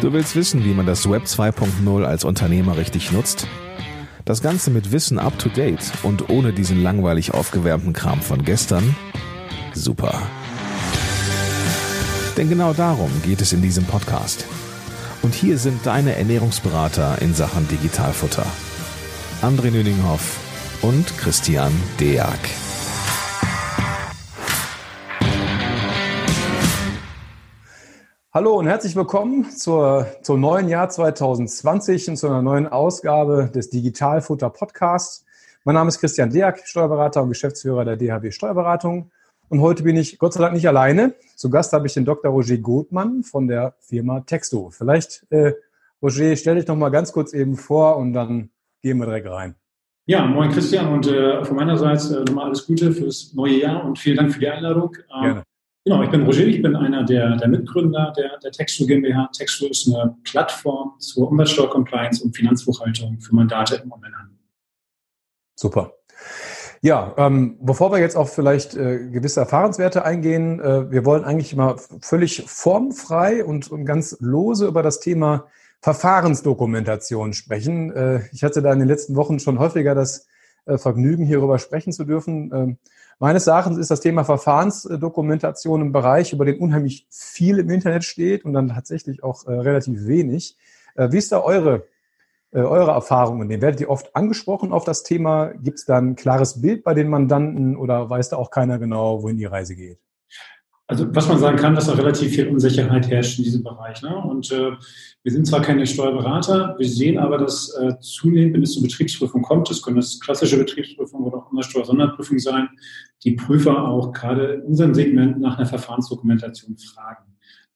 Du willst wissen, wie man das Web 2.0 als Unternehmer richtig nutzt? Das Ganze mit Wissen up to date und ohne diesen langweilig aufgewärmten Kram von gestern? Super. Denn genau darum geht es in diesem Podcast. Und hier sind deine Ernährungsberater in Sachen Digitalfutter. André Nüninghoff und Christian Deak. Hallo und herzlich willkommen zur, zum neuen Jahr 2020 und zu einer neuen Ausgabe des Digitalfutter Podcasts. Mein Name ist Christian Deak, Steuerberater und Geschäftsführer der DHB Steuerberatung. Und heute bin ich Gott sei Dank nicht alleine. Zu Gast habe ich den Dr. Roger Gothmann von der Firma Texto. Vielleicht, äh, Roger, stell dich noch mal ganz kurz eben vor und dann gehen wir direkt rein. Ja, moin Christian und äh, von meiner Seite äh, nochmal alles Gute fürs neue Jahr und vielen Dank für die Einladung. Ähm, Gerne. Genau, ich bin Roger, ich bin einer der, der Mitgründer der, der Texto GmbH. Texto ist eine Plattform zur Umsatzsteuer-Compliance und Finanzbuchhaltung für Mandate im Onlinehandel. Super. Ja, ähm, bevor wir jetzt auf vielleicht äh, gewisse Erfahrenswerte eingehen, äh, wir wollen eigentlich mal völlig formfrei und, und ganz lose über das Thema Verfahrensdokumentation sprechen. Äh, ich hatte da in den letzten Wochen schon häufiger das Vergnügen, hierüber sprechen zu dürfen. Ähm, Meines Erachtens ist das Thema Verfahrensdokumentation ein Bereich, über den unheimlich viel im Internet steht und dann tatsächlich auch äh, relativ wenig. Äh, wie ist da eure, äh, eure Erfahrung in dem? Werdet ihr oft angesprochen auf das Thema? Gibt es da ein klares Bild bei den Mandanten oder weiß da auch keiner genau, wohin die Reise geht? Also was man sagen kann, dass da relativ viel Unsicherheit herrscht in diesem Bereich. Ne? Und äh, wir sind zwar keine Steuerberater, wir sehen aber, dass äh, zunehmend, wenn es zur Betriebsprüfung kommt, das können das klassische Betriebsprüfung oder auch immer Steuersonderprüfung sein, die Prüfer auch gerade in unserem Segment nach einer Verfahrensdokumentation fragen.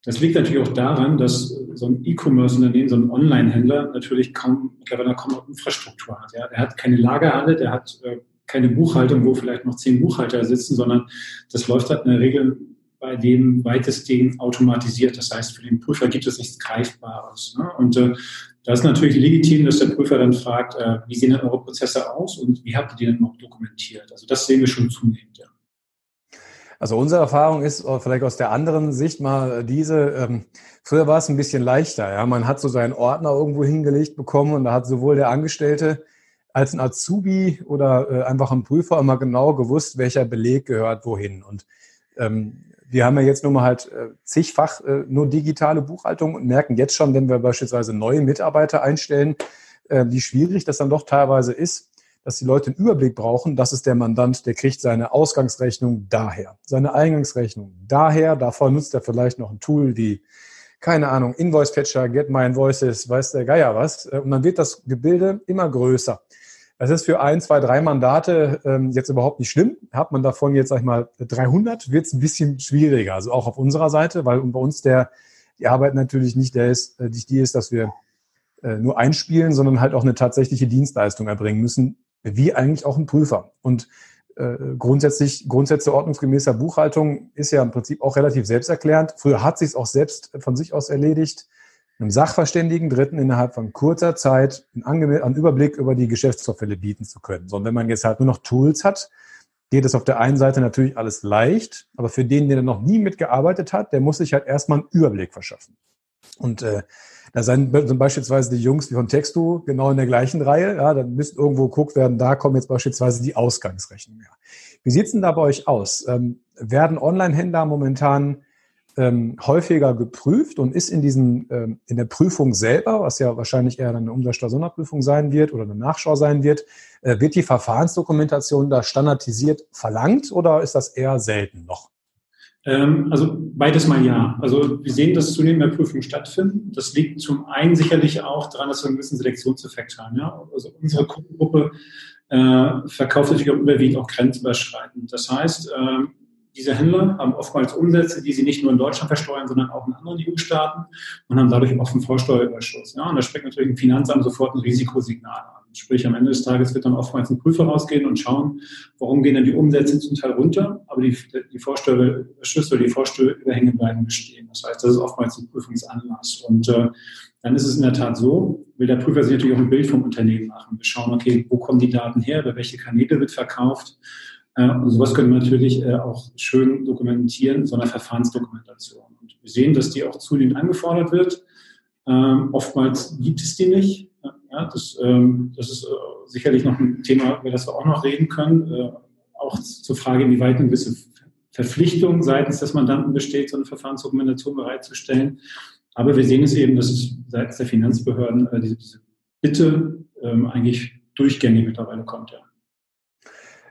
Das liegt natürlich auch daran, dass so ein E-Commerce-Unternehmen, so ein Online-Händler natürlich kaum, mittlerweile kaum Infrastruktur hat. Ja. Er hat keine Lagerhalle, der hat äh, keine Buchhaltung, wo vielleicht noch zehn Buchhalter sitzen, sondern das läuft halt in der Regel bei dem weitestgehend automatisiert. Das heißt, für den Prüfer gibt es nichts Greifbares. Ne? Und äh, da ist natürlich legitim, dass der Prüfer dann fragt, äh, wie sehen denn eure Prozesse aus und wie habt ihr die denn noch dokumentiert? Also das sehen wir schon zunehmend, ja. Also unsere Erfahrung ist äh, vielleicht aus der anderen Sicht mal diese, ähm, früher war es ein bisschen leichter. Ja? Man hat so seinen Ordner irgendwo hingelegt bekommen und da hat sowohl der Angestellte als ein Azubi oder äh, einfach ein Prüfer immer genau gewusst, welcher Beleg gehört wohin. Und ähm, wir haben ja jetzt nun mal halt äh, zigfach äh, nur digitale Buchhaltung und merken jetzt schon, wenn wir beispielsweise neue Mitarbeiter einstellen, äh, wie schwierig das dann doch teilweise ist, dass die Leute einen Überblick brauchen. Das ist der Mandant, der kriegt seine Ausgangsrechnung daher, seine Eingangsrechnung daher. Davor nutzt er vielleicht noch ein Tool wie, keine Ahnung, Invoice Catcher, Get My Invoices, weiß der Geier was. Und dann wird das Gebilde immer größer. Das ist für ein, zwei, drei Mandate ähm, jetzt überhaupt nicht schlimm. Hat man davon jetzt, sag ich mal, 300, wird es ein bisschen schwieriger. Also auch auf unserer Seite, weil bei uns der, die Arbeit natürlich nicht der ist, äh, nicht die ist, dass wir äh, nur einspielen, sondern halt auch eine tatsächliche Dienstleistung erbringen müssen, wie eigentlich auch ein Prüfer. Und äh, grundsätzlich, Grundsätze ordnungsgemäßer Buchhaltung ist ja im Prinzip auch relativ selbsterklärend. Früher hat sich es auch selbst von sich aus erledigt einem Sachverständigen Dritten innerhalb von kurzer Zeit einen, Überblick über die Geschäftsvorfälle bieten zu können. So, und wenn man jetzt halt nur noch Tools hat, geht es auf der einen Seite natürlich alles leicht, aber für den, der noch nie mitgearbeitet hat, der muss sich halt erstmal einen Überblick verschaffen. Und äh, da sind beispielsweise die Jungs wie von Textu genau in der gleichen Reihe. Ja, dann müsste irgendwo geguckt werden, da kommen jetzt beispielsweise die Ausgangsrechnungen her. Wie sieht's denn da bei euch aus? Ähm, werden Online-Händler momentan ähm, häufiger geprüft und ist in diesen ähm, in der Prüfung selber, was ja wahrscheinlich eher eine Umsatzsteuer-Sonderprüfung sein wird oder eine Nachschau sein wird, äh, wird die Verfahrensdokumentation da standardisiert verlangt oder ist das eher selten noch? Ähm, also beides mal ja. Also wir sehen, dass zunehmend mehr Prüfungen stattfinden. Das liegt zum einen sicherlich auch daran, dass wir einen gewissen Selektionseffekt haben. Ja? Also unsere Kundengruppe äh, verkauft natürlich auch überwiegend auch grenzüberschreitend. Das heißt, äh, diese Händler haben oftmals Umsätze, die sie nicht nur in Deutschland versteuern, sondern auch in anderen EU-Staaten und haben dadurch auch einen Vorsteuerüberschuss. Ja, und da springt natürlich ein Finanzamt sofort ein Risikosignal an. Sprich, am Ende des Tages wird dann oftmals ein Prüfer rausgehen und schauen, warum gehen denn die Umsätze zum Teil runter, aber die, die Vorsteuerüberschüsse oder die Vorsteuerüberhänge bleiben bestehen. Das heißt, das ist oftmals ein Prüfungsanlass. Und äh, dann ist es in der Tat so, will der Prüfer sich natürlich auch ein Bild vom Unternehmen machen. Wir schauen, okay, wo kommen die Daten her, über welche Kanäle wird verkauft und sowas können wir natürlich äh, auch schön dokumentieren, so eine Verfahrensdokumentation. Und wir sehen, dass die auch zunehmend angefordert wird. Ähm, oftmals gibt es die nicht. Ja, das, ähm, das ist äh, sicherlich noch ein Thema, über das wir auch noch reden können. Äh, auch zur Frage, inwieweit eine gewisse Verpflichtung seitens des Mandanten besteht, so eine Verfahrensdokumentation bereitzustellen. Aber wir sehen es eben, dass es seitens der Finanzbehörden äh, diese, diese Bitte ähm, eigentlich durchgängig mittlerweile kommt. Ja.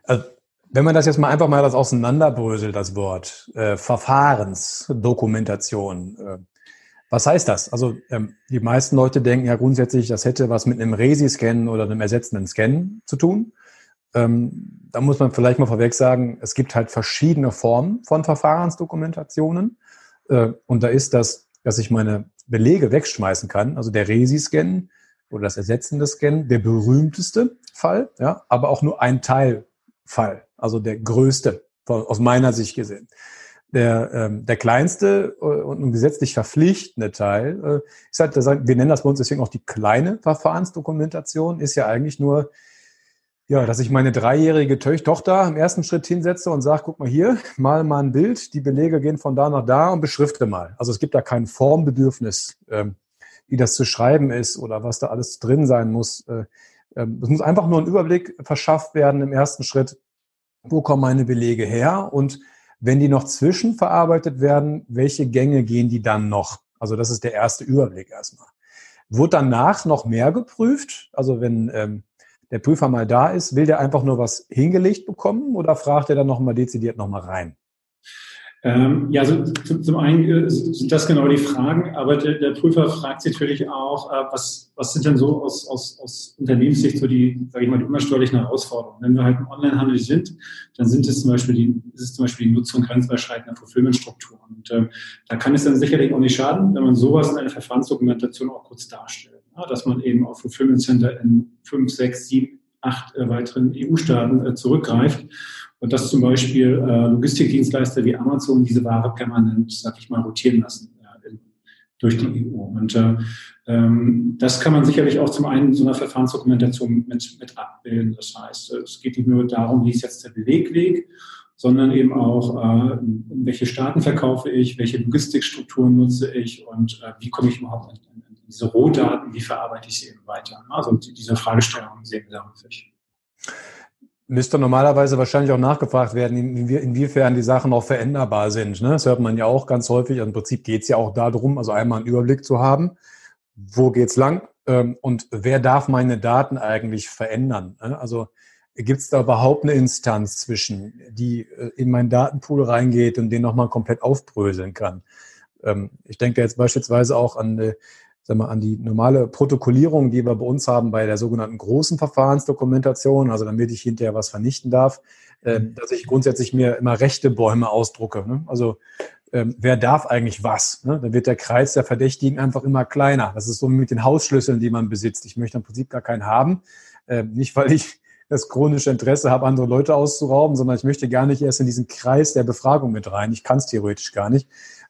Also, wenn man das jetzt mal einfach mal das auseinanderbröselt, das Wort äh, Verfahrensdokumentation, äh, was heißt das? Also ähm, die meisten Leute denken ja grundsätzlich, das hätte was mit einem Resi-Scan oder einem ersetzenden Scan zu tun. Ähm, da muss man vielleicht mal vorweg sagen, es gibt halt verschiedene Formen von Verfahrensdokumentationen. Äh, und da ist das, dass ich meine Belege wegschmeißen kann, also der Resi-Scan oder das ersetzende Scan, der berühmteste Fall, ja, aber auch nur ein Teilfall, also der größte aus meiner Sicht gesehen. Der, ähm, der kleinste äh, und gesetzlich verpflichtende Teil äh, ist halt, wir nennen das bei uns deswegen auch die kleine Verfahrensdokumentation, ist ja eigentlich nur ja, dass ich meine dreijährige Tochter im ersten Schritt hinsetze und sage, guck mal hier, mal mal ein Bild, die Belege gehen von da nach da und beschrifte mal. Also es gibt da kein Formbedürfnis, ähm, wie das zu schreiben ist oder was da alles drin sein muss. Äh, ähm, es muss einfach nur ein Überblick verschafft werden im ersten Schritt, wo kommen meine Belege her und wenn die noch zwischenverarbeitet werden, welche Gänge gehen die dann noch? Also das ist der erste Überblick erstmal. Wird danach noch mehr geprüft? Also wenn ähm, der Prüfer mal da ist, will der einfach nur was hingelegt bekommen oder fragt er dann nochmal dezidiert nochmal rein? Ähm, ja, also zum, zum einen äh, sind das genau die Fragen, aber der, der Prüfer fragt sich natürlich auch, äh, was, was sind denn so aus, aus, aus Unternehmenssicht so die, sage ich mal, die unsteuerlichen Herausforderungen. Wenn wir halt im Onlinehandel sind, dann sind es zum Beispiel die, ist es zum Beispiel die Nutzung grenzüberschreitender Fulfillmentstrukturen. Und äh, da kann es dann sicherlich auch nicht schaden, wenn man sowas in einer Verfahrensdokumentation auch kurz darstellt ja, dass man eben auf Fulfillment Center in fünf, sechs, sieben, acht äh, weiteren EU-Staaten äh, zurückgreift und dass zum Beispiel äh, Logistikdienstleister wie Amazon diese Ware permanent, sag ich mal, rotieren lassen ja, in, durch die EU. Und äh, ähm, das kann man sicherlich auch zum einen in so einer Verfahrensdokumentation mit, mit abbilden. Das heißt, es geht nicht nur darum, wie ist jetzt der Bewegweg, sondern eben auch, äh, welche Staaten verkaufe ich, welche Logistikstrukturen nutze ich und äh, wie komme ich überhaupt in, in diese Rohdaten, wie verarbeite ich sie eben weiter? Also diese Fragestellungen sehen wir da häufig. Müsste normalerweise wahrscheinlich auch nachgefragt werden, inwiefern die Sachen auch veränderbar sind. Ne? Das hört man ja auch ganz häufig. Also Im Prinzip geht es ja auch darum, also einmal einen Überblick zu haben, wo geht's lang ähm, und wer darf meine Daten eigentlich verändern. Ne? Also gibt es da überhaupt eine Instanz zwischen, die äh, in meinen Datenpool reingeht und den nochmal komplett aufbröseln kann? Ähm, ich denke jetzt beispielsweise auch an sag mal, an die normale Protokollierung, die wir bei uns haben bei der sogenannten großen Verfahrensdokumentation, also damit ich hinterher was vernichten darf, äh, dass ich grundsätzlich mir immer rechte Bäume ausdrucke. Ne? Also ähm, wer darf eigentlich was? Ne? Dann wird der Kreis der Verdächtigen einfach immer kleiner. Das ist so mit den Hausschlüsseln, die man besitzt. Ich möchte im Prinzip gar keinen haben. Äh, nicht, weil ich das chronische Interesse habe, andere Leute auszurauben, sondern ich möchte gar nicht erst in diesen Kreis der Befragung mit rein. Ich kann es theoretisch gar nicht.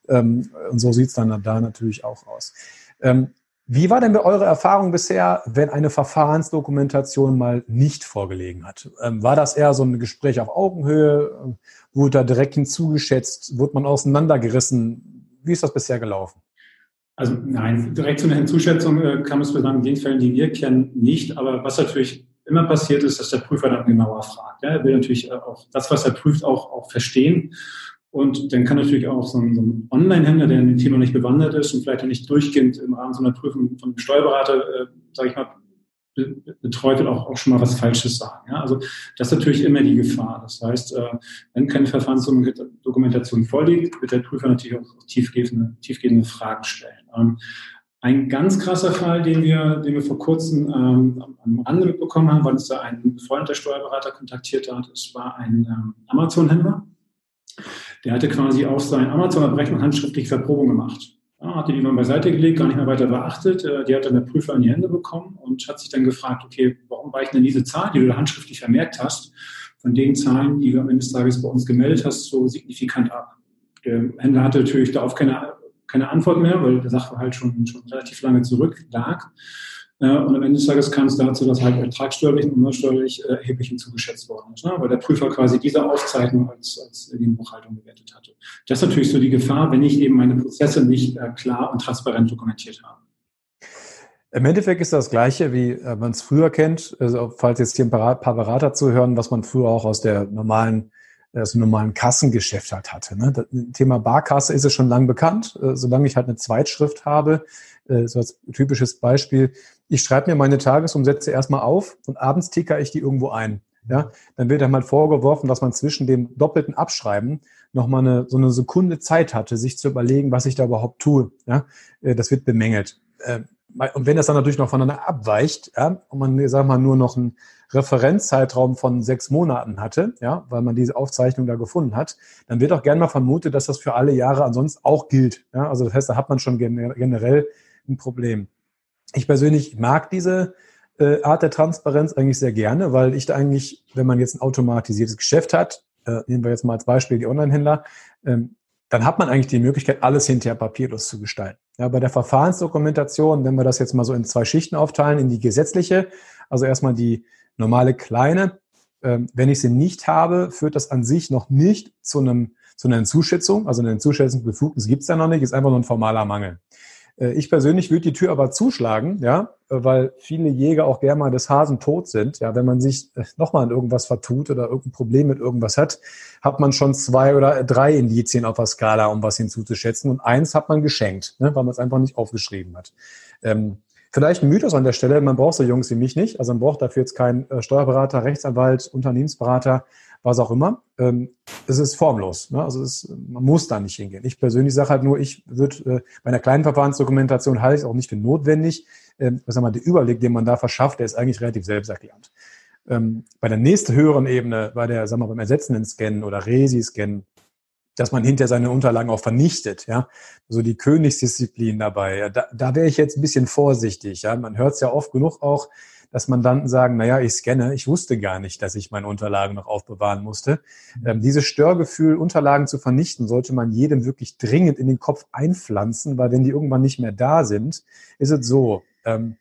Ähm, und so sieht es dann da natürlich auch aus. Ähm, wie war denn eure Erfahrung bisher, wenn eine Verfahrensdokumentation mal nicht vorgelegen hat? Ähm, war das eher so ein Gespräch auf Augenhöhe? Wurde da direkt hinzugeschätzt? Wurde man auseinandergerissen? Wie ist das bisher gelaufen? Also nein, direkt zu einer Hinzuschätzung äh, kam es in den Fällen, die wir kennen, nicht. Aber was natürlich immer passiert ist, dass der Prüfer dann genauer fragt. Er will natürlich äh, auch das, was er prüft, auch, auch verstehen. Und dann kann natürlich auch so ein, so ein Online-Händler, der in dem Thema nicht bewandert ist und vielleicht auch nicht durchgehend im Rahmen so einer Prüfung von einem Steuerberater, äh, sage ich mal, betreut wird, auch, auch schon mal was Falsches sagen. Ja? Also das ist natürlich immer die Gefahr. Das heißt, äh, wenn keine Verfahrensdokumentation vorliegt, wird der Prüfer natürlich auch tiefgehende, tiefgehende Fragen stellen. Ähm, ein ganz krasser Fall, den wir, den wir vor kurzem ähm, am Rande mitbekommen haben, weil uns da ein befreundeter Steuerberater kontaktiert hat, es war ein ähm, Amazon-Händler, der hatte quasi auf sein Amazon-Abrechnung handschriftlich Verprobung gemacht. Ja, hatte die mal beiseite gelegt, gar nicht mehr weiter beachtet. Äh, die hat dann der Prüfer in die Hände bekommen und hat sich dann gefragt, okay, warum weichen denn diese Zahlen, die du da handschriftlich vermerkt hast, von den Zahlen, die du am Ende des Tages bei uns gemeldet hast, so signifikant ab? Der Händler hatte natürlich darauf keine, keine Antwort mehr, weil der Sachverhalt schon, schon relativ lange zurück lag. Und am Ende des Tages kam es dazu, dass halt ertragssteuerlich und umsatzsteuerlich äh, erheblich hinzugeschätzt worden ist, ne? weil der Prüfer quasi diese Aufzeichnung als, als die Buchhaltung gewertet hatte. Das ist natürlich so die Gefahr, wenn ich eben meine Prozesse nicht äh, klar und transparent dokumentiert habe. Im Endeffekt ist das Gleiche, wie äh, man es früher kennt, also falls jetzt hier ein paar, Berater zuhören, was man früher auch aus der normalen, aus dem normalen Kassengeschäft halt hatte. Ne? Das Thema Barkasse ist es schon lang bekannt. Solange ich halt eine Zweitschrift habe, so als typisches Beispiel, ich schreibe mir meine Tagesumsätze erstmal auf und abends ticker ich die irgendwo ein. Ja, dann wird einmal vorgeworfen, dass man zwischen dem doppelten Abschreiben nochmal eine, so eine Sekunde Zeit hatte, sich zu überlegen, was ich da überhaupt tue. Ja, äh, das wird bemängelt. Äh, und wenn das dann natürlich noch voneinander abweicht, ja, und man, sag mal, nur noch einen Referenzzeitraum von sechs Monaten hatte, ja, weil man diese Aufzeichnung da gefunden hat, dann wird auch gerne mal vermutet, dass das für alle Jahre ansonsten auch gilt. Ja, also das heißt, da hat man schon generell ein Problem. Ich persönlich mag diese äh, Art der Transparenz eigentlich sehr gerne, weil ich da eigentlich, wenn man jetzt ein automatisiertes Geschäft hat, äh, nehmen wir jetzt mal als Beispiel die Online-Händler, ähm, dann hat man eigentlich die Möglichkeit, alles hinterher papierlos zu gestalten. Ja, bei der Verfahrensdokumentation, wenn wir das jetzt mal so in zwei Schichten aufteilen, in die gesetzliche, also erstmal die normale kleine, ähm, wenn ich sie nicht habe, führt das an sich noch nicht zu einem zu einer Zuschätzung. Also eine Zuschätzungsbefugnis gibt es ja noch nicht, ist einfach nur ein formaler Mangel. Äh, ich persönlich würde die Tür aber zuschlagen, ja, weil viele Jäger auch gerne mal des Hasen tot sind. Ja, wenn man sich äh, nochmal an irgendwas vertut oder irgendein Problem mit irgendwas hat, hat man schon zwei oder drei Indizien auf der Skala, um was hinzuzuschätzen. Und eins hat man geschenkt, ne, weil man es einfach nicht aufgeschrieben hat. Ähm, vielleicht ein Mythos an der Stelle, man braucht so Jungs wie mich nicht. Also man braucht dafür jetzt keinen äh, Steuerberater, Rechtsanwalt, Unternehmensberater was auch immer. Ähm, es ist formlos. Ne? Also es, man muss da nicht hingehen. Ich persönlich sage halt nur, ich würde äh, bei einer kleinen Verfahrensdokumentation halte ich es auch nicht für notwendig. Ähm, sag mal, der Überblick, den man da verschafft, der ist eigentlich relativ selbsterklärend. Ähm, bei der nächsten höheren Ebene, bei der, sagen wir, beim ersetzenden Scannen oder Resi-Scannen, dass man hinter seine Unterlagen auch vernichtet, ja, so die Königsdisziplin dabei. Ja, da, da wäre ich jetzt ein bisschen vorsichtig, ja. Man hört es ja oft genug auch, dass Mandanten sagen, naja, ich scanne, ich wusste gar nicht, dass ich meine Unterlagen noch aufbewahren musste. Mhm. Ähm, dieses Störgefühl, Unterlagen zu vernichten, sollte man jedem wirklich dringend in den Kopf einpflanzen, weil wenn die irgendwann nicht mehr da sind, ist es so, ähm,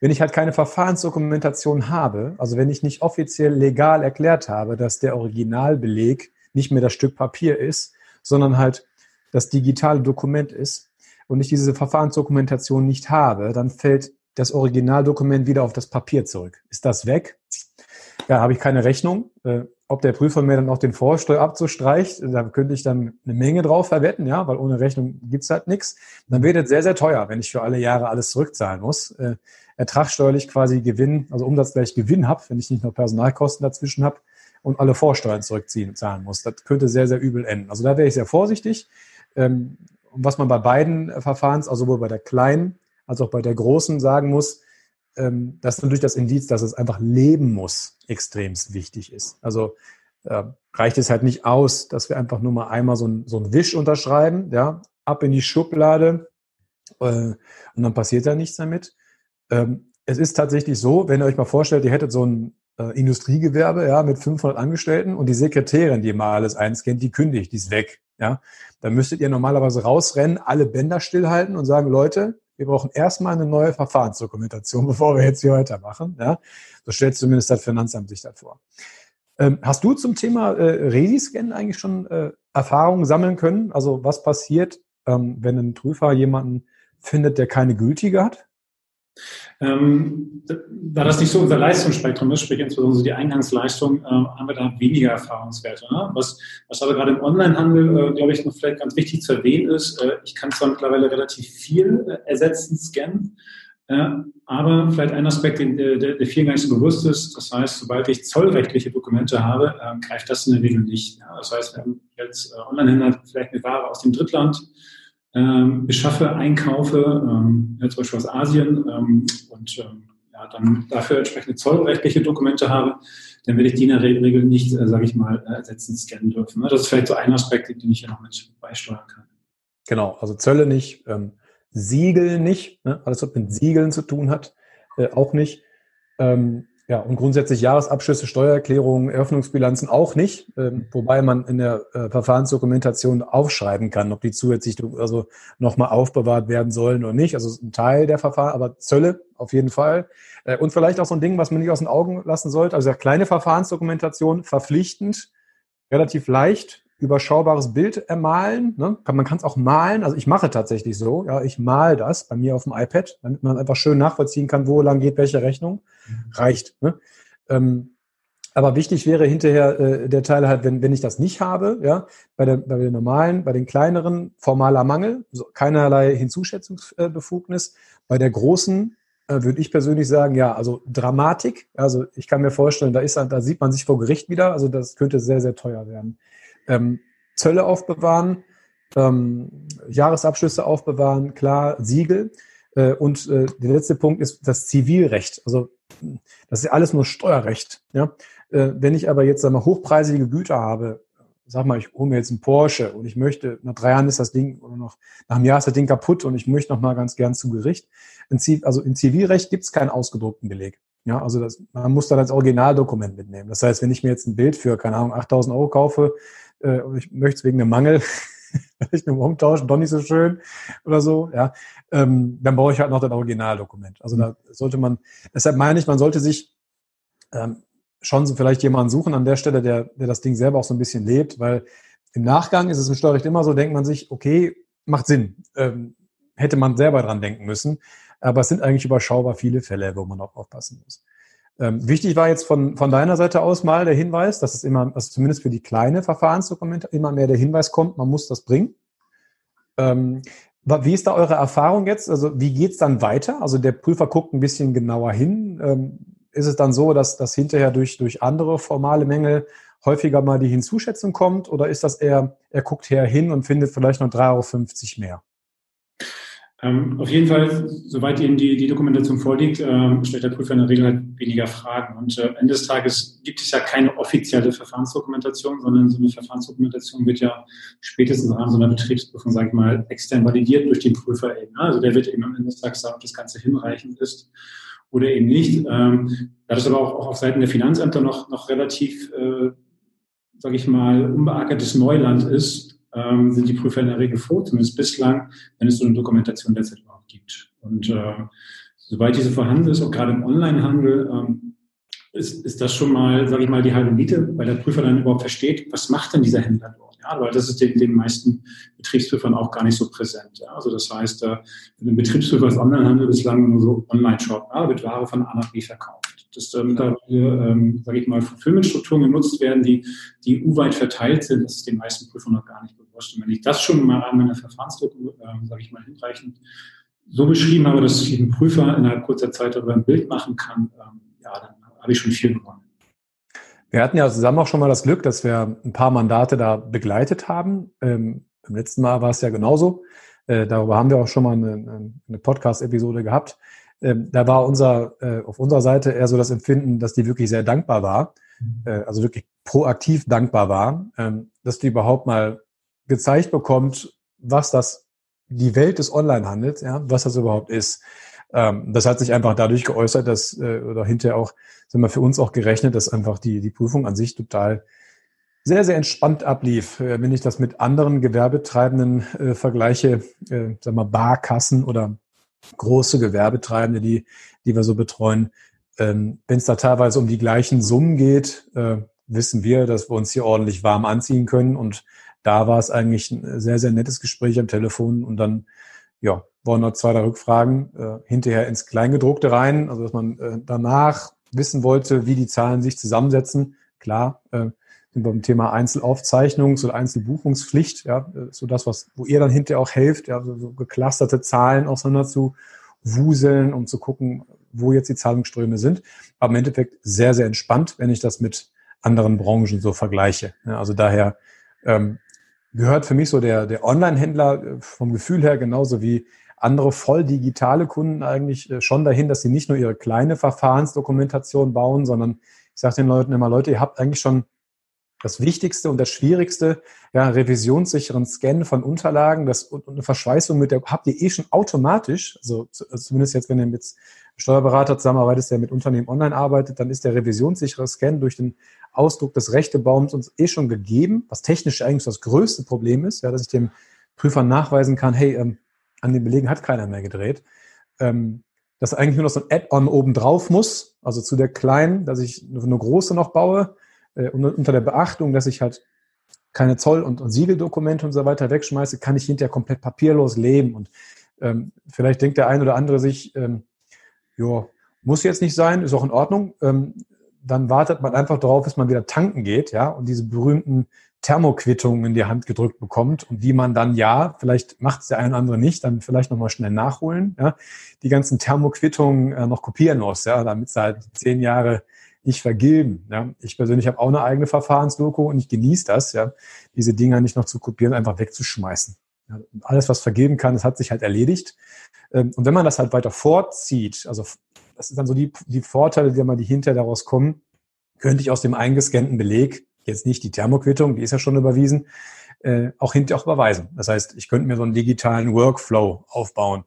wenn ich halt keine Verfahrensdokumentation habe, also wenn ich nicht offiziell legal erklärt habe, dass der Originalbeleg nicht mehr das Stück Papier ist, sondern halt das digitale Dokument ist und ich diese Verfahrensdokumentation nicht habe, dann fällt das Originaldokument wieder auf das Papier zurück. Ist das weg? Ja, habe ich keine Rechnung. Äh, ob der Prüfer mir dann auch den Vorsteuerabzug streicht, da könnte ich dann eine Menge drauf verwetten, ja, weil ohne Rechnung gibt's halt nichts. Dann wird es sehr, sehr teuer, wenn ich für alle Jahre alles zurückzahlen muss. Äh, ertragssteuerlich quasi Gewinn, also umsatzgleich Gewinn habe, wenn ich nicht nur Personalkosten dazwischen habe und alle Vorsteuern zurückziehen zahlen muss. Das könnte sehr, sehr übel enden. Also da wäre ich sehr vorsichtig. Ähm, was man bei beiden Verfahrens, also sowohl bei der kleinen als auch bei der Großen sagen muss, ähm, dass natürlich das Indiz, dass es einfach leben muss, extremst wichtig ist. Also äh, reicht es halt nicht aus, dass wir einfach nur mal einmal so ein, so ein Wisch unterschreiben, ja, ab in die Schublade äh, und dann passiert da nichts damit. Ähm, es ist tatsächlich so, wenn ihr euch mal vorstellt, ihr hättet so ein äh, Industriegewerbe, ja, mit 500 Angestellten und die Sekretärin, die mal alles einscannt, die kündigt, die ist weg, ja. Dann müsstet ihr normalerweise rausrennen, alle Bänder stillhalten und sagen, Leute, wir brauchen erstmal eine neue Verfahrensdokumentation, bevor wir jetzt hier weitermachen. Ja? So stellt zumindest das Finanzamt sich das vor. Ähm, hast du zum Thema äh, Resi-Scan eigentlich schon äh, Erfahrungen sammeln können? Also was passiert, ähm, wenn ein Prüfer jemanden findet, der keine gültige hat? Ähm, da das nicht so unser Leistungsspektrum ist, sprich insbesondere die Eingangsleistung, äh, haben wir da weniger Erfahrungswerte. Ne? Was, was aber gerade im Onlinehandel, äh, glaube ich, noch vielleicht ganz wichtig zu erwähnen ist, äh, ich kann zwar mittlerweile relativ viel äh, ersetzen, scannen, äh, aber vielleicht ein Aspekt, den, der, der vielen gar nicht so bewusst ist, das heißt, sobald ich zollrechtliche Dokumente habe, äh, greift das in der Regel nicht. Ja? Das heißt, wenn ich als Onlinehändler vielleicht eine Ware aus dem Drittland ähm, beschaffe, einkaufe, ähm, ja, zum Beispiel aus Asien ähm, und ähm, ja, dann dafür entsprechende zollrechtliche Dokumente habe, dann werde ich die in der Regel nicht, äh, sage ich mal, äh, ersetzen, scannen dürfen. Ne? Das ist vielleicht so ein Aspekt, den ich hier noch mit beisteuern kann. Genau, also Zölle nicht, ähm, Siegel nicht, ne? alles was mit Siegeln zu tun hat, äh, auch nicht. Ähm, ja, und grundsätzlich Jahresabschlüsse, Steuererklärungen, Eröffnungsbilanzen auch nicht, ähm, wobei man in der äh, Verfahrensdokumentation aufschreiben kann, ob die zusätzlich also nochmal aufbewahrt werden sollen oder nicht. Also ein Teil der Verfahren, aber Zölle auf jeden Fall. Äh, und vielleicht auch so ein Ding, was man nicht aus den Augen lassen sollte, also kleine Verfahrensdokumentation verpflichtend, relativ leicht überschaubares Bild ermalen. Ne? Man kann es auch malen. Also ich mache tatsächlich so. Ja, ich mal das bei mir auf dem iPad, damit man einfach schön nachvollziehen kann, wo lang geht welche Rechnung. Mhm. Reicht. Ne? Ähm, aber wichtig wäre hinterher äh, der Teil halt, wenn, wenn ich das nicht habe, ja, bei, der, bei den normalen, bei den kleineren formaler Mangel, so keinerlei Hinzuschätzungsbefugnis. Bei der großen äh, würde ich persönlich sagen, ja, also Dramatik. Also ich kann mir vorstellen, da ist, da sieht man sich vor Gericht wieder. Also das könnte sehr, sehr teuer werden. Ähm, Zölle aufbewahren, ähm, Jahresabschlüsse aufbewahren, klar, Siegel. Äh, und äh, der letzte Punkt ist das Zivilrecht. Also das ist ja alles nur Steuerrecht. Ja? Äh, wenn ich aber jetzt einmal hochpreisige Güter habe, sag mal, ich hole mir jetzt einen Porsche und ich möchte, nach drei Jahren ist das Ding, oder noch nach einem Jahr ist das Ding kaputt und ich möchte noch mal ganz gern zu Gericht. also im Zivilrecht gibt es keinen ausgedruckten Beleg. Ja, also das, man muss dann als Originaldokument mitnehmen. Das heißt, wenn ich mir jetzt ein Bild für, keine Ahnung, 8000 Euro kaufe äh, ich möchte es wegen einem Mangel vielleicht nur umtauschen, doch nicht so schön oder so, ja, ähm, dann brauche ich halt noch das Originaldokument. Also da sollte man, deshalb meine ich, man sollte sich ähm, schon so vielleicht jemanden suchen an der Stelle, der, der das Ding selber auch so ein bisschen lebt, weil im Nachgang ist es im Steuerrecht immer so, denkt man sich, okay, macht Sinn. Ähm, hätte man selber dran denken müssen. Aber es sind eigentlich überschaubar viele Fälle, wo man auch aufpassen muss. Ähm, wichtig war jetzt von, von deiner Seite aus mal der Hinweis, dass es immer, also zumindest für die kleine Verfahrensdokumente immer mehr der Hinweis kommt, man muss das bringen. Ähm, wie ist da eure Erfahrung jetzt? Also wie geht's dann weiter? Also der Prüfer guckt ein bisschen genauer hin. Ähm, ist es dann so, dass das hinterher durch, durch andere formale Mängel häufiger mal die Hinzuschätzung kommt oder ist das eher, er guckt her hin und findet vielleicht noch 3,50 Euro mehr? Ähm, auf jeden Fall, soweit Ihnen die, die Dokumentation vorliegt, äh, stellt der Prüfer in der Regel halt weniger Fragen. Und äh, Ende des Tages gibt es ja keine offizielle Verfahrensdokumentation, sondern so eine Verfahrensdokumentation wird ja spätestens im Rahmen so einer Betriebsprüfung, sage ich mal, extern validiert durch den Prüfer eben. Ne? Also der wird eben am Ende des Tages sagen, ob das Ganze hinreichend ist oder eben nicht. Ähm, da das aber auch, auch auf Seiten der Finanzämter noch, noch relativ, äh, sage ich mal, unbeackertes Neuland ist, ähm, sind die Prüfer in der Regel froh, zumindest bislang, wenn es so eine Dokumentation derzeit überhaupt gibt. Und äh, soweit diese vorhanden ist, auch gerade im Onlinehandel, ähm, ist, ist das schon mal, sage ich mal, die halbe Miete, weil der Prüfer dann überhaupt versteht, was macht denn dieser Händler dort? Ja, weil das ist den, den meisten Betriebsprüfern auch gar nicht so präsent. Ja. Also das heißt, äh, ein Betriebsprüfer ist Onlinehandel bislang nur so Online-Shop, ja, wird Ware von A nach B verkauft. Dass da mittlerweile, ähm, sage ich mal, Fulfillment-Strukturen genutzt werden, die, die EU-weit verteilt sind, das ist den meisten Prüfern noch gar nicht bewusst. Und wenn ich das schon mal an meiner Verfahrensdokument, äh, sage ich mal, hinreichend so beschrieben habe, dass ich ein Prüfer innerhalb kurzer Zeit darüber ein Bild machen kann, ähm, ja, dann habe ich schon viel gewonnen. Wir hatten ja zusammen auch schon mal das Glück, dass wir ein paar Mandate da begleitet haben. Ähm, Im letzten Mal war es ja genauso. Äh, darüber haben wir auch schon mal eine, eine Podcast-Episode gehabt. Ähm, da war unser, äh, auf unserer Seite eher so das Empfinden, dass die wirklich sehr dankbar war, mhm. äh, also wirklich proaktiv dankbar war, ähm, dass die überhaupt mal gezeigt bekommt, was das, die Welt des Onlinehandels, ja, was das überhaupt ist. Ähm, das hat sich einfach dadurch geäußert, dass, äh, oder hinterher auch, sind wir für uns auch gerechnet, dass einfach die, die Prüfung an sich total sehr, sehr entspannt ablief. Äh, wenn ich das mit anderen Gewerbetreibenden äh, vergleiche, äh, sagen wir Barkassen oder große Gewerbetreibende, die, die wir so betreuen, ähm, wenn es da teilweise um die gleichen Summen geht, äh, wissen wir, dass wir uns hier ordentlich warm anziehen können. Und da war es eigentlich ein sehr, sehr nettes Gespräch am Telefon. Und dann, ja, waren noch zwei, drei Rückfragen äh, hinterher ins Kleingedruckte rein, also dass man äh, danach wissen wollte, wie die Zahlen sich zusammensetzen. Klar, äh, beim Thema Einzelaufzeichnungs- oder Einzelbuchungspflicht, ja, so das, was, wo ihr dann hinterher auch helft, ja, so, so geklusterte Zahlen auseinander zu wuseln, um zu gucken, wo jetzt die Zahlungsströme sind. Aber im Endeffekt sehr, sehr entspannt, wenn ich das mit anderen Branchen so vergleiche. Ja, also daher ähm, gehört für mich so der, der Online-Händler äh, vom Gefühl her genauso wie andere voll digitale Kunden eigentlich äh, schon dahin, dass sie nicht nur ihre kleine Verfahrensdokumentation bauen, sondern ich sage den Leuten immer, Leute, ihr habt eigentlich schon das Wichtigste und das Schwierigste, ja, revisionssicheren Scan von Unterlagen, das und eine Verschweißung mit der habt ihr eh schon automatisch, also, zumindest jetzt, wenn ihr mit Steuerberater zusammenarbeitet, der mit Unternehmen online arbeitet, dann ist der revisionssichere Scan durch den Ausdruck des Rechtebaums uns eh schon gegeben, was technisch eigentlich das größte Problem ist, ja, dass ich dem Prüfer nachweisen kann, hey, ähm, an den Belegen hat keiner mehr gedreht. Ähm, dass eigentlich nur noch so ein Add-on oben drauf muss, also zu der kleinen, dass ich eine große noch baue, äh, unter der Beachtung, dass ich halt keine Zoll- und, und Siegeldokumente und so weiter wegschmeiße, kann ich hinterher komplett papierlos leben. Und ähm, vielleicht denkt der ein oder andere sich, ähm, ja, muss jetzt nicht sein, ist auch in Ordnung. Ähm, dann wartet man einfach darauf, bis man wieder tanken geht, ja, und diese berühmten Thermoquittungen in die Hand gedrückt bekommt und die man dann ja, vielleicht macht es der eine oder andere nicht, dann vielleicht nochmal schnell nachholen, ja, die ganzen Thermoquittungen äh, noch kopieren muss, ja, damit sie halt zehn Jahre nicht vergilben. Ja. Ich persönlich habe auch eine eigene Verfahrensdoku und ich genieße das, ja, diese Dinger nicht noch zu kopieren, einfach wegzuschmeißen. Ja, alles, was vergeben kann, das hat sich halt erledigt. Ähm, und wenn man das halt weiter vorzieht, also das sind dann so die, die Vorteile, die, die hinterher daraus kommen, könnte ich aus dem eingescannten Beleg, jetzt nicht die Thermoquittung, die ist ja schon überwiesen, äh, auch hinterher auch überweisen. Das heißt, ich könnte mir so einen digitalen Workflow aufbauen.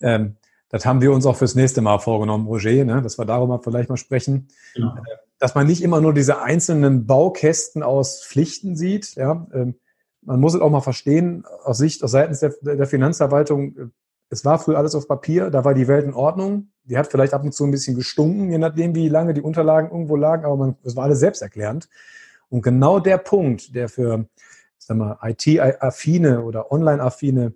Ähm, das haben wir uns auch fürs nächste Mal vorgenommen, Roger, ne, dass wir darüber vielleicht mal sprechen. Genau. Äh, dass man nicht immer nur diese einzelnen Baukästen aus Pflichten sieht. Ja, ähm, man muss es auch mal verstehen, aus Sicht, aus seitens der, der Finanzverwaltung, äh, es war früher alles auf Papier, da war die Welt in Ordnung. Die hat vielleicht ab und zu ein bisschen gestunken, je nachdem, wie lange die Unterlagen irgendwo lagen, aber man, es war alles selbsterklärend. Und genau der Punkt, der für, sag mal, IT-affine oder online-affine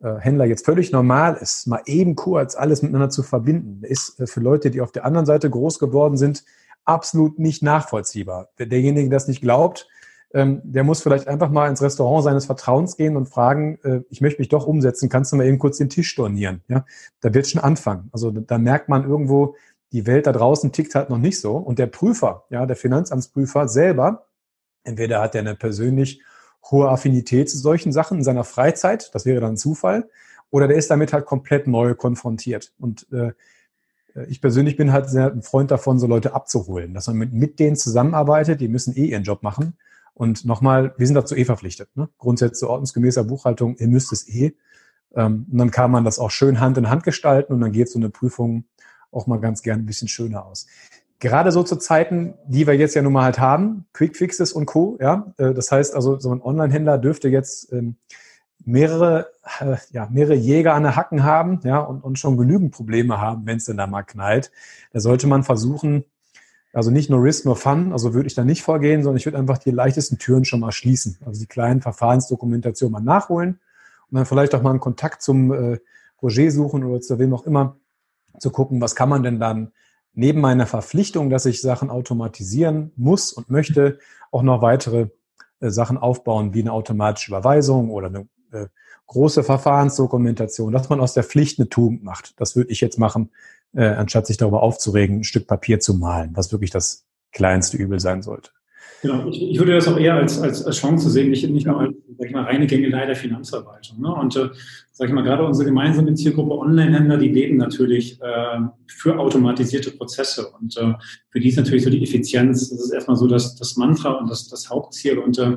Händler jetzt völlig normal ist, mal eben kurz alles miteinander zu verbinden, ist äh, für Leute, die auf der anderen Seite groß geworden sind, absolut nicht nachvollziehbar. Derjenige, der das nicht glaubt, ähm, der muss vielleicht einfach mal ins Restaurant seines Vertrauens gehen und fragen, äh, ich möchte mich doch umsetzen, kannst du mal eben kurz den Tisch stornieren? Ja, da wird schon anfangen. Also da merkt man irgendwo, die Welt da draußen tickt halt noch nicht so. Und der Prüfer, ja, der Finanzamtsprüfer selber, entweder hat er eine persönlich hohe Affinität zu solchen Sachen in seiner Freizeit, das wäre dann Zufall, oder der ist damit halt komplett neu konfrontiert. Und äh, ich persönlich bin halt sehr ein Freund davon, so Leute abzuholen, dass man mit, mit denen zusammenarbeitet, die müssen eh ihren Job machen und nochmal, wir sind dazu eh verpflichtet. Ne? Grundsätze ordnungsgemäßer Buchhaltung, ihr müsst es eh. Ähm, und dann kann man das auch schön Hand in Hand gestalten und dann geht so eine Prüfung auch mal ganz gern ein bisschen schöner aus. Gerade so zu Zeiten, die wir jetzt ja nun mal halt haben, Quickfixes und Co. Ja, äh, das heißt also, so ein Online-Händler dürfte jetzt ähm, mehrere, äh, ja, mehrere Jäger an der Hacken haben, ja, und, und schon genügend Probleme haben, wenn es denn da mal knallt. Da sollte man versuchen, also nicht nur Risk, nur Fun, also würde ich da nicht vorgehen, sondern ich würde einfach die leichtesten Türen schon mal schließen. Also die kleinen Verfahrensdokumentationen mal nachholen und dann vielleicht auch mal einen Kontakt zum äh, Roger suchen oder zu wem auch immer, zu gucken, was kann man denn dann neben meiner Verpflichtung, dass ich Sachen automatisieren muss und möchte, auch noch weitere äh, Sachen aufbauen, wie eine automatische Überweisung oder eine äh, große Verfahrensdokumentation, dass man aus der Pflicht eine Tugend macht. Das würde ich jetzt machen, äh, anstatt sich darüber aufzuregen, ein Stück Papier zu malen, was wirklich das kleinste Übel sein sollte. Genau, ich, ich würde das auch eher als, als, als Chance sehen, nicht, nicht nur als ich mal, reine Gängelei der Finanzverwaltung. Ne? Und äh, sag ich mal, gerade unsere gemeinsame Zielgruppe Online-Händler, die leben natürlich äh, für automatisierte Prozesse. Und äh, für die ist natürlich so die Effizienz, das ist erstmal so das, das Mantra und das, das Hauptziel. Und äh,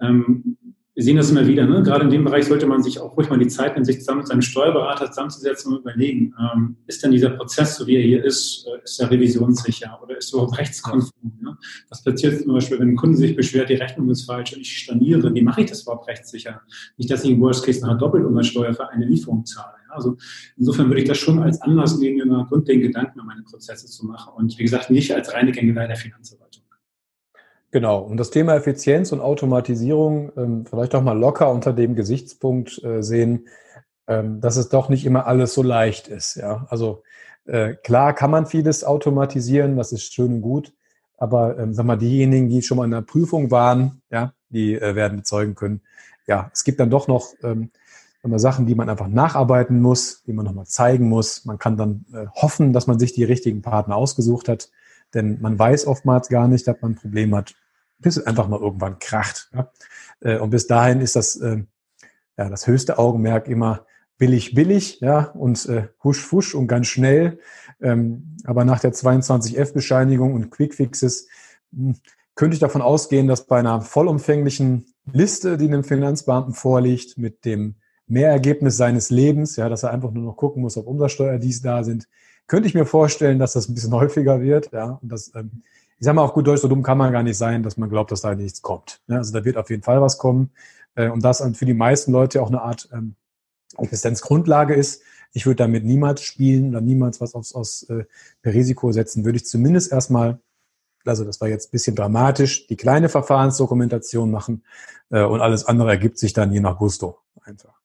ähm, wir sehen das immer wieder. Ne? Gerade in dem Bereich sollte man sich auch ruhig mal die Zeit nehmen, sich zusammen mit seinem Steuerberater zusammenzusetzen und überlegen, ähm, ist denn dieser Prozess, so wie er hier ist, äh, ist er revisionssicher oder ist er überhaupt rechtskonform? Ne? Was passiert zum Beispiel, wenn ein Kunde sich beschwert, die Rechnung ist falsch und ich storniere? Wie mache ich das überhaupt rechtssicher? Nicht, dass ich im Worst Case nachher doppelt Umsatzsteuer für eine Lieferung zahle. Ja? Also insofern würde ich das schon als Anlass nehmen, mir mal grundlegend Gedanken um meine Prozesse zu machen und wie gesagt, nicht als reine Gängelei der Finanzverwaltung. Genau, und das Thema Effizienz und Automatisierung ähm, vielleicht auch mal locker unter dem Gesichtspunkt äh, sehen, ähm, dass es doch nicht immer alles so leicht ist. Ja, also äh, klar kann man vieles automatisieren, das ist schön und gut, aber ähm, sag mal diejenigen, die schon mal in der Prüfung waren, ja, die äh, werden bezeugen können. Ja, es gibt dann doch noch ähm, Sachen, die man einfach nacharbeiten muss, die man nochmal zeigen muss. Man kann dann äh, hoffen, dass man sich die richtigen Partner ausgesucht hat. Denn man weiß oftmals gar nicht, dass man ein Problem hat, bis es einfach mal irgendwann kracht. Ja? Äh, und bis dahin ist das, äh, ja, das höchste Augenmerk immer billig, billig, ja, und äh, husch, fusch und ganz schnell. Ähm, aber nach der 22F-Bescheinigung und Quickfixes hm, könnte ich davon ausgehen, dass bei einer vollumfänglichen Liste, die einem Finanzbeamten vorliegt, mit dem Mehrergebnis seines Lebens, ja, dass er einfach nur noch gucken muss, ob Umsatzsteuer dies da sind, könnte ich mir vorstellen, dass das ein bisschen häufiger wird. Ja, und das, ähm, ich sage mal auch gut Deutsch, so dumm kann man gar nicht sein, dass man glaubt, dass da nichts kommt. Ja, also da wird auf jeden Fall was kommen. Äh, und das für die meisten Leute auch eine Art ähm, Existenzgrundlage ist. Ich würde damit niemals spielen oder niemals was aufs, aufs äh, Risiko setzen. Würde ich zumindest erstmal Also das war jetzt ein bisschen dramatisch, die kleine Verfahrensdokumentation machen äh, und alles andere ergibt sich dann je nach Gusto einfach.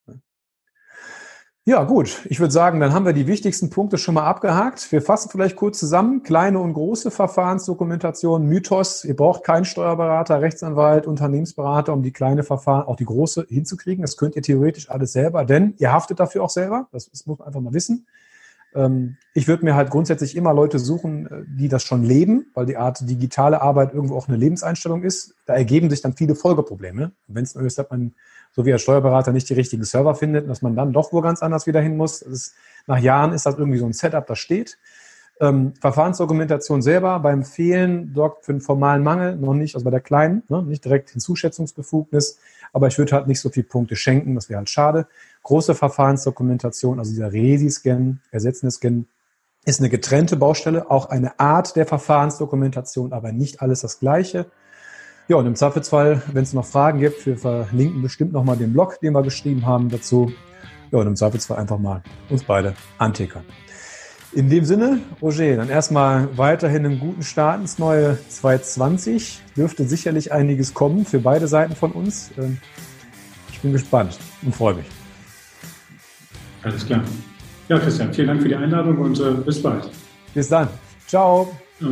Ja, gut. Ich würde sagen, dann haben wir die wichtigsten Punkte schon mal abgehakt. Wir fassen vielleicht kurz zusammen. Kleine und große Verfahrensdokumentation, Mythos. Ihr braucht keinen Steuerberater, Rechtsanwalt, Unternehmensberater, um die kleine Verfahren, auch die große hinzukriegen. Das könnt ihr theoretisch alles selber, denn ihr haftet dafür auch selber. Das, das muss man einfach mal wissen. Ähm, ich würde mir halt grundsätzlich immer Leute suchen, äh, die das schon leben, weil die Art digitale Arbeit irgendwo auch eine Lebenseinstellung ist. Da ergeben sich dann viele Folgeprobleme. Wenn es nur ist, dass man so wie der Steuerberater nicht die richtigen Server findet, dass man dann doch wo ganz anders wieder hin muss. Ist, nach Jahren ist das irgendwie so ein Setup, das steht. Ähm, Verfahrensdokumentation selber beim Fehlen sorgt für einen formalen Mangel, noch nicht, also bei der kleinen, ne, nicht direkt Hinzuschätzungsbefugnis, aber ich würde halt nicht so viele Punkte schenken, das wäre halt schade. Große Verfahrensdokumentation, also dieser Resi-Scan, ersetzende Scan, ist eine getrennte Baustelle, auch eine Art der Verfahrensdokumentation, aber nicht alles das Gleiche. Ja, und im Zweifelsfall, wenn es noch Fragen gibt, wir verlinken bestimmt nochmal den Blog, den wir geschrieben haben dazu. Ja, und im Zweifelsfall einfach mal uns beide antickern. In dem Sinne, Roger, dann erstmal weiterhin einen guten Start ins neue 2020. Dürfte sicherlich einiges kommen für beide Seiten von uns. Ähm, ich bin gespannt und freue mich. Alles klar. Ja, Christian, vielen Dank für die Einladung und äh, bis bald. Bis dann. Ciao. Ja.